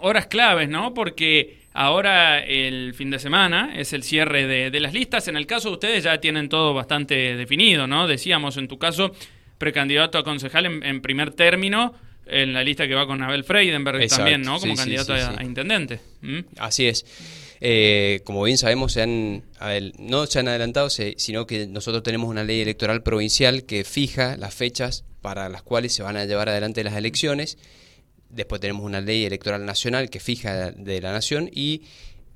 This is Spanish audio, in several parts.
horas claves, ¿no? Porque ahora el fin de semana es el cierre de, las listas. En el caso de ustedes ya tienen todo bastante definido, ¿no? Decíamos en tu caso precandidato a concejal en, primer término en la lista que va con Abel Freidenberg también, ¿no? Como candidato a, intendente. Así es. Eh, como bien sabemos, se han, no se han adelantado, sino que nosotros tenemos una ley electoral provincial que fija las fechas para las cuales se van a llevar adelante las elecciones. Después tenemos una ley electoral nacional que fija de la nación y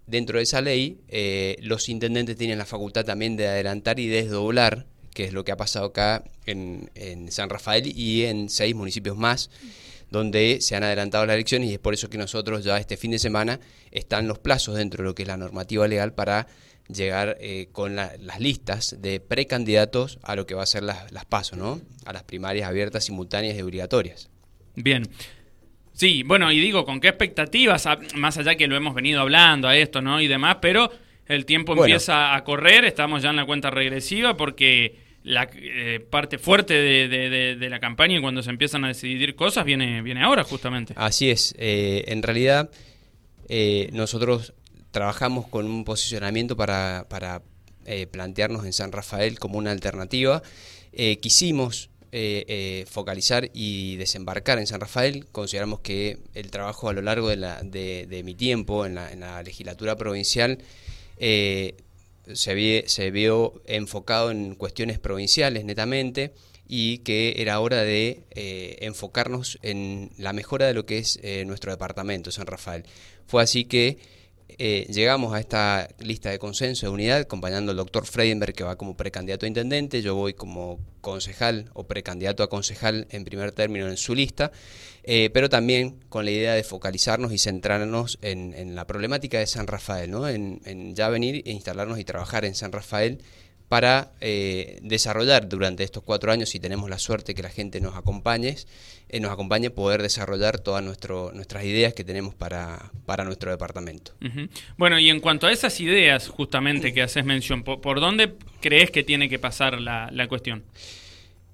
dentro de esa ley eh, los intendentes tienen la facultad también de adelantar y desdoblar, que es lo que ha pasado acá en, San Rafael y en seis municipios más donde se han adelantado las elecciones y es por eso que nosotros ya este fin de semana están los plazos dentro de lo que es la normativa legal para llegar eh, con las listas de precandidatos a lo que va a ser las, las pasos, ¿no? A las primarias abiertas, simultáneas y obligatorias. Bien. Sí, bueno, y digo, ¿con qué expectativas? Más allá que lo hemos venido hablando a esto, ¿no? Y demás, pero el tiempo empieza a correr, estamos ya en la cuenta regresiva porque la eh, parte fuerte de, la campaña y cuando se empiezan a decidir cosas viene, viene ahora justamente. Así es, eh, en realidad eh, nosotros trabajamos con un posicionamiento para, para plantearnos en San Rafael como una alternativa. quisimos focalizar y desembarcar en San Rafael. Consideramos que el trabajo a lo largo de, la, de, mi tiempo en la, legislatura provincial se, se vio enfocado en cuestiones provinciales netamente y que era hora de eh, enfocarnos en la mejora de lo que es eh, nuestro departamento, San Rafael. Fue así que eh, llegamos a esta lista de consenso de unidad, acompañando al doctor Freidenberg, que va como precandidato a intendente, yo voy como concejal o precandidato a concejal en primer término en su lista, eh, pero también con la idea de focalizarnos y centrarnos en, la problemática de San Rafael, ¿no? en, en ya venir e instalarnos y trabajar en San Rafael para eh, desarrollar durante estos cuatro años, si tenemos la suerte que la gente nos acompañe, eh, nos acompañe poder desarrollar todas nuestras ideas que tenemos para, para nuestro departamento. Bueno, y en cuanto a esas ideas justamente que haces mención, ¿por, dónde crees que tiene que pasar la, cuestión?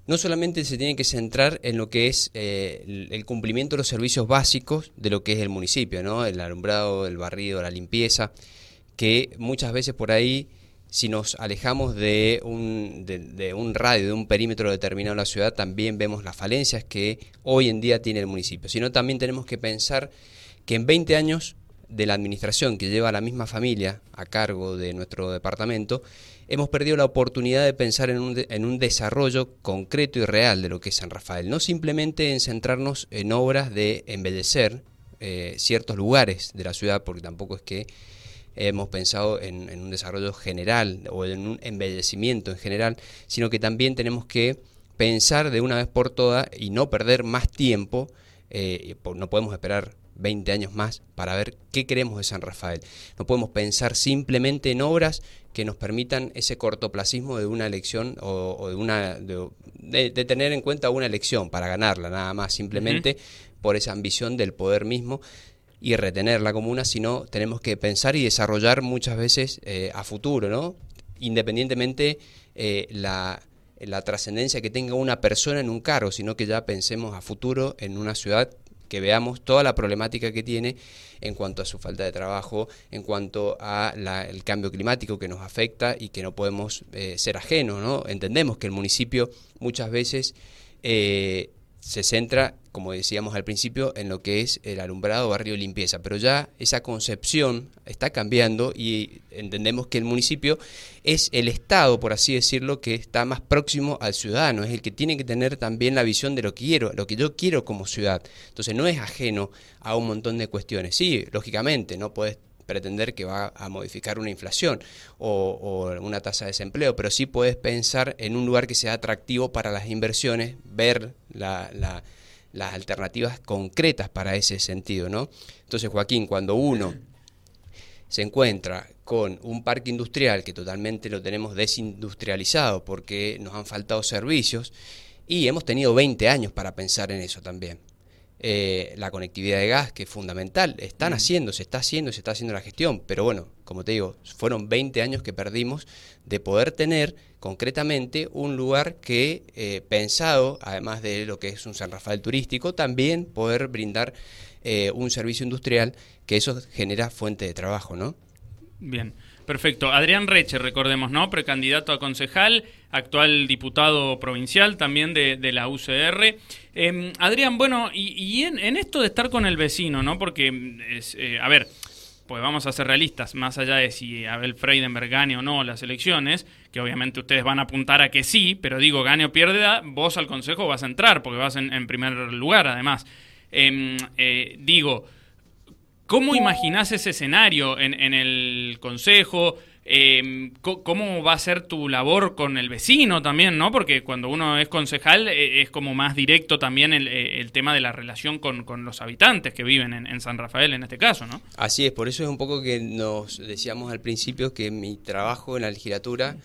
No solamente se tiene que centrar en lo que es eh, el, el, cumplimiento de los servicios básicos de lo que es el municipio, ¿no? el alumbrado, el barrido, la limpieza, que muchas veces por ahí si nos alejamos de un, de, un radio, de un perímetro determinado de la ciudad, también vemos las falencias que hoy en día tiene el municipio. Sino también tenemos que pensar que en 20 años de la administración que lleva la misma familia a cargo de nuestro departamento, hemos perdido la oportunidad de pensar en un, en un desarrollo concreto y real de lo que es San Rafael, no simplemente en centrarnos en obras de embellecer eh, ciertos lugares de la ciudad, porque tampoco es que hemos pensado en, un desarrollo general o en un embellecimiento en general, sino que también tenemos que pensar de una vez por todas y no perder más tiempo, eh, no podemos esperar 20 años más para ver qué queremos de San Rafael. No podemos pensar simplemente en obras que nos permitan ese cortoplacismo de una elección o, de, una, de, tener en cuenta una elección para ganarla, nada más, simplemente por esa ambición del poder mismo y retener la comuna, sino tenemos que pensar y desarrollar muchas veces eh, a futuro, ¿no? Independientemente eh, la, la trascendencia que tenga una persona en un cargo, sino que ya pensemos a futuro en una ciudad que veamos toda la problemática que tiene en cuanto a su falta de trabajo, en cuanto a el cambio climático que nos afecta y que no podemos eh, ser ajenos, ¿no? Entendemos que el municipio muchas veces se centra, como decíamos al principio, en lo que es el alumbrado, barrio y limpieza, pero ya esa concepción está cambiando y entendemos que el municipio es el Estado, por así decirlo, que está más próximo al ciudadano, es el que tiene que tener también la visión de lo que quiero, lo que yo quiero como ciudad. Entonces no es ajeno a un montón de cuestiones. Sí, lógicamente, no puedes pretender que va a modificar una inflación o, una tasa de desempleo, pero sí puedes pensar en un lugar que sea atractivo para las inversiones, ver las alternativas concretas para ese sentido, ¿no? Entonces, Joaquín, cuando uno se encuentra con un parque industrial que totalmente lo tenemos desindustrializado porque nos han faltado servicios y hemos tenido 20 años para pensar en eso también. Eh, la conectividad de gas, que es fundamental. Están haciendo, se está haciendo, se está haciendo la gestión, pero bueno, como te digo, fueron 20 años que perdimos de poder tener concretamente un lugar que, eh, pensado, además de lo que es un San Rafael turístico, también poder brindar eh, un servicio industrial, que eso genera fuente de trabajo, ¿no? Bien. Perfecto. Adrián Reche, recordemos, ¿no? Precandidato a concejal, actual diputado provincial también de, la UCR. Em, Adrián, bueno, y, en, esto de estar con el vecino, ¿no? Porque, es, eh, a ver, pues vamos a ser realistas, más allá de si Abel Freidenberg gane o no las elecciones, que obviamente ustedes van a apuntar a que sí, pero digo, gane o pierda, vos al consejo vas a entrar, porque vas en, primer lugar, además. Em, eh, digo, ¿Cómo imaginás ese escenario en, el consejo? Em, ¿Cómo va a ser tu labor con el vecino también, no? Porque cuando uno es concejal eh, es como más directo también el, tema de la relación con, los habitantes que viven en, San Rafael en este caso, ¿no? Así es, por eso es un poco que nos decíamos al principio que mi trabajo en la legislatura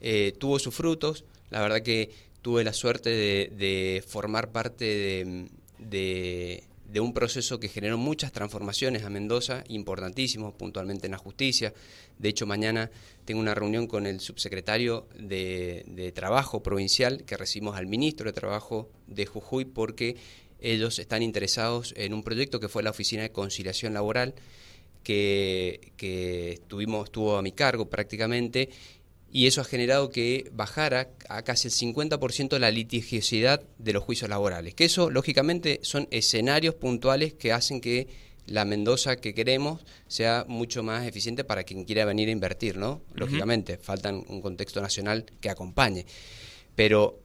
eh, tuvo sus frutos. La verdad que tuve la suerte de, formar parte de de un proceso que generó muchas transformaciones a Mendoza, importantísimos, puntualmente en la justicia. De hecho, mañana tengo una reunión con el subsecretario de, Trabajo provincial que recibimos al ministro de Trabajo de Jujuy porque ellos están interesados en un proyecto que fue la Oficina de Conciliación Laboral, que, que estuvimos, estuvo a mi cargo prácticamente, y eso ha generado que bajara a casi el 50% la litigiosidad de los juicios laborales. Que eso, lógicamente, son escenarios puntuales que hacen que la Mendoza que queremos sea mucho más eficiente para quien quiera venir a invertir, ¿no? Lógicamente, falta un contexto nacional que acompañe. Pero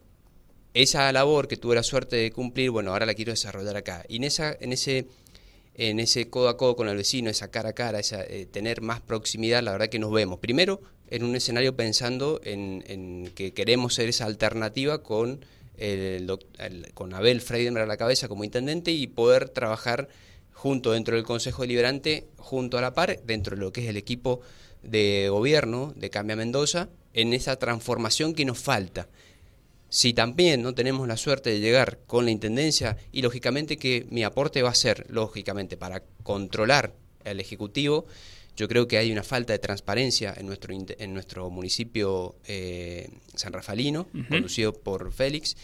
esa labor que tuve la suerte de cumplir, bueno, ahora la quiero desarrollar acá. Y en, esa, en ese en ese codo a codo con el vecino, esa cara a cara, esa, eh, tener más proximidad, la verdad que nos vemos. Primero, en un escenario pensando en, que queremos ser esa alternativa con, el, con Abel Freidenberg a la cabeza como intendente y poder trabajar junto dentro del Consejo Deliberante, junto a la par, dentro de lo que es el equipo de gobierno de Cambia Mendoza, en esa transformación que nos falta. Si también no tenemos la suerte de llegar con la Intendencia, y lógicamente que mi aporte va a ser, lógicamente, para controlar el Ejecutivo, yo creo que hay una falta de transparencia en nuestro, en nuestro municipio eh, San Rafalino, conducido por Félix.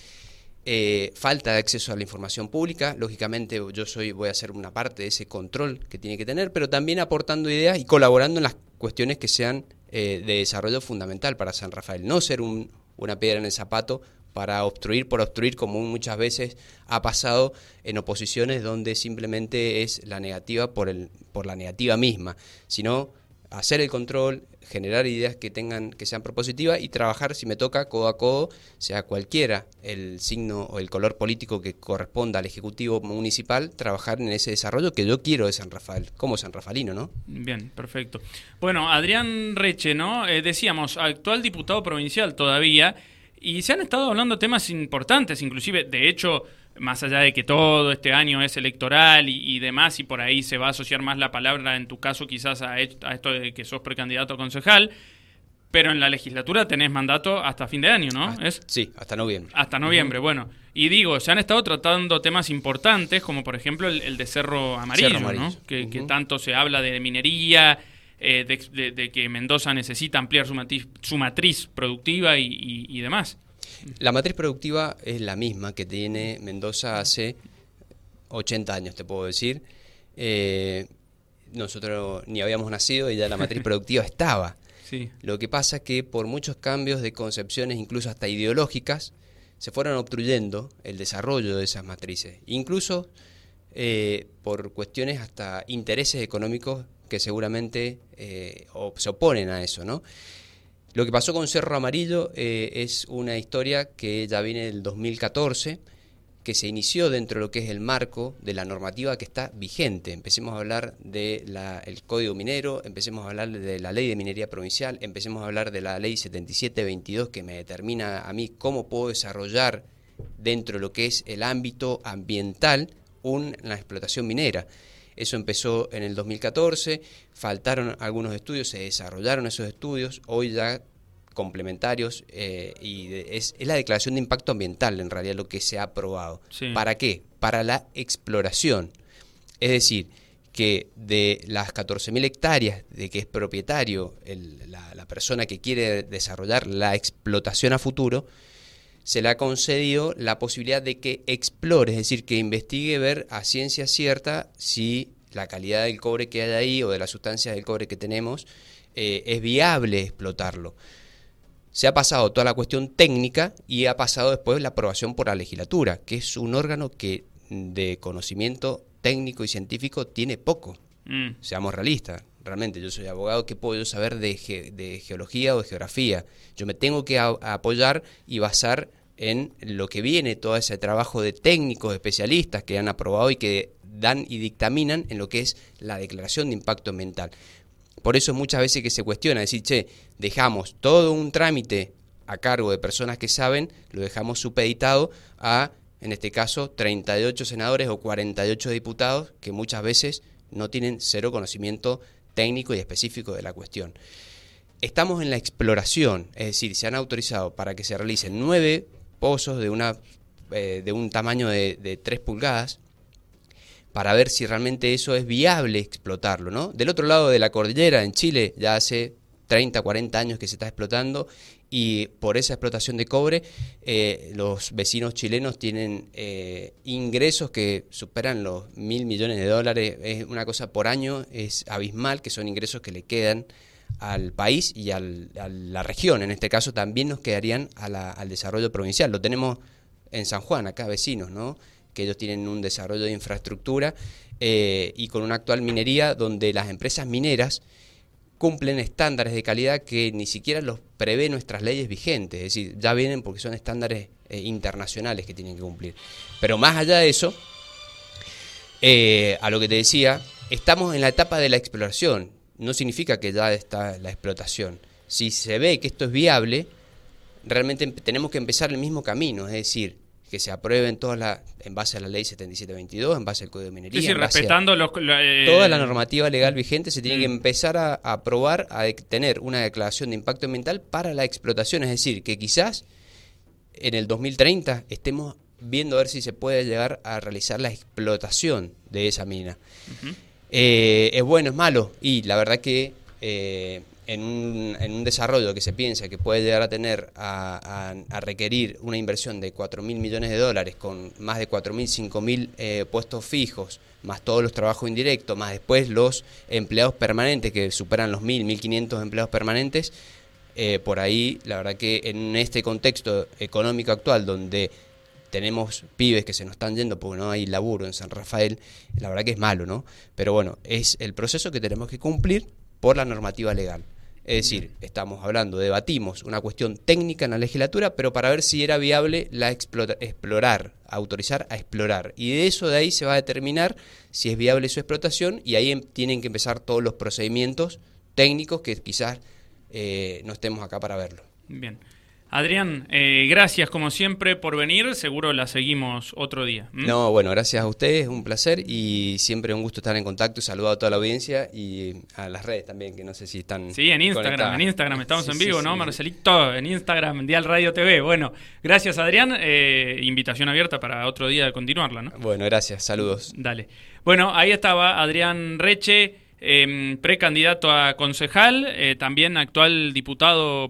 Eh, falta de acceso a la información pública. Lógicamente, yo soy, voy a hacer una parte de ese control que tiene que tener, pero también aportando ideas y colaborando en las cuestiones que sean eh, de desarrollo fundamental para San Rafael. No ser una piedra en el zapato para obstruir por obstruir, como muchas veces ha pasado en oposiciones donde simplemente es la negativa por, el, por la negativa misma, sino hacer el control, generar ideas que tengan que sean propositivas y trabajar si me toca codo a codo, sea cualquiera el signo o el color político que corresponda al ejecutivo municipal, trabajar en ese desarrollo que yo quiero de San Rafael, como San Rafaelino, ¿no? Bien, perfecto. Bueno, Adrián Reche, ¿no? Eh, decíamos, actual diputado provincial todavía y se han estado hablando temas importantes, inclusive, de hecho, más allá de que todo este año es electoral y, demás, y por ahí se va a asociar más la palabra, en tu caso quizás a, esto de que sos precandidato a concejal, pero en la legislatura tenés mandato hasta fin de año, ¿no? ¿Es? Sí, hasta noviembre. Hasta noviembre, bueno. Y digo, se han estado tratando temas importantes, como por ejemplo el, de Cerro Amarillo, ¿no? Que, que, tanto se habla de minería, eh, de, que Mendoza necesita ampliar su matriz, su matriz productiva y, demás. La matriz productiva es la misma que tiene Mendoza hace 80 años, te puedo decir. Eh, nosotros ni habíamos nacido y ya la matriz productiva estaba. Lo que pasa es que por muchos cambios de concepciones, incluso hasta ideológicas, se fueron obstruyendo el desarrollo de esas matrices. Incluso eh, por cuestiones hasta intereses económicos que seguramente eh, se oponen a eso, ¿no? Lo que pasó con Cerro Amarillo eh, es una historia que ya viene del 2014, que se inició dentro de lo que es el marco de la normativa que está vigente. Empecemos a hablar del Código Minero, empecemos a hablar de la Ley de Minería Provincial, empecemos a hablar de la Ley 7722 que me determina a mí cómo puedo desarrollar dentro de lo que es el ámbito ambiental una explotación minera. Eso empezó en el 2014, faltaron algunos estudios, se desarrollaron esos estudios, hoy ya complementarios eh, y es, la declaración de impacto ambiental en realidad lo que se ha aprobado. ¿Para qué? Para la exploración. Es decir, que de las 14.000 hectáreas de que es propietario la, la, persona que quiere desarrollar la explotación a futuro, se le ha concedido la posibilidad de que explore, es decir, que investigue ver a ciencia cierta si la calidad del cobre que hay ahí o de las sustancias del cobre que tenemos eh, es viable explotarlo. Se ha pasado toda la cuestión técnica y ha pasado después la aprobación por la legislatura, que es un órgano que de conocimiento técnico y científico tiene poco. Mm. Seamos realistas. Realmente, yo soy abogado, ¿qué puedo saber de, geología o de geografía? Yo me tengo que apoyar y basar en lo que viene, todo ese trabajo de técnicos, especialistas que han aprobado y que dan y dictaminan en lo que es la declaración de impacto ambiental. Por eso muchas veces que se cuestiona, decir, che, dejamos todo un trámite a cargo de personas que saben, lo dejamos supeditado a, en este caso, 38 senadores o 48 diputados que muchas veces no tienen cero conocimiento técnico y específico de la cuestión. Estamos en la exploración, es decir, se han autorizado para que se realicen nueve pozos de, una, eh, de un tamaño de, de 3 pulgadas, para ver si realmente eso es viable explotarlo, ¿no? Del otro lado de la cordillera, en Chile, ya hace 30, 40 años que se está explotando y por esa explotación de cobre eh, los vecinos chilenos tienen eh, ingresos que superan los mil millones de dólares, es una cosa por año, es abismal, que son ingresos que le quedan al país y a la región, en este caso también nos quedarían al desarrollo provincial. Lo tenemos en San Juan, acá vecinos, ¿no? que ellos tienen un desarrollo de infraestructura eh, y con una actual minería donde las empresas mineras cumplen estándares de calidad que ni siquiera los prevé nuestras leyes vigentes, es decir, ya vienen porque son estándares eh, internacionales que tienen que cumplir. Pero más allá de eso, eh, a lo que te decía, estamos en la etapa de la exploración, no significa que ya está la explotación. Si se ve que esto es viable, realmente tenemos que empezar el mismo camino, es decir, que se aprueben todas las, en base a la ley 7722, en base al Código de Minería. Sí, respetando los, eh, toda la normativa legal vigente, se tiene que mm. empezar a, aprobar, a tener una declaración de impacto ambiental para la explotación. Es decir, que quizás en el 2030 estemos viendo a ver si se puede llegar a realizar la explotación de esa mina. Eh, ¿Es bueno, es malo? Y la verdad que eh, en un, en un, desarrollo que se piensa que puede llegar a tener a, requerir una inversión de 4 mil millones de dólares con más de 4 mil, 5 mil eh, puestos fijos, más todos los trabajos indirectos, más después los empleados permanentes que superan los mil, 1.500 empleados permanentes, eh, por ahí la verdad que en este contexto económico actual donde tenemos pibes que se nos están yendo porque no hay laburo en San Rafael, la verdad que es malo, ¿no? Pero bueno, es el proceso que tenemos que cumplir por la normativa legal. Es decir, estamos hablando, debatimos una cuestión técnica en la legislatura, pero para ver si era viable la explorar, autorizar a explorar. Y de eso de ahí se va a determinar si es viable su explotación y ahí em, tienen que empezar todos los procedimientos técnicos que quizás eh, no estemos acá para verlo. Bien. Adrián, eh, gracias como siempre por venir, seguro la seguimos otro día. No, bueno, gracias a ustedes, un placer y siempre un gusto estar en contacto. Saludo a toda la audiencia y a las redes también, que no sé si están. Sí, en Instagram, en Instagram estamos en vivo, ¿no, Marcelito? En Instagram, Dial Radio TV. Bueno, gracias Adrián, eh, invitación abierta para otro día de continuarla, ¿no? Bueno, gracias, saludos. Dale. Bueno, ahí estaba Adrián Reche. Em, precandidato a concejal, eh, también actual diputado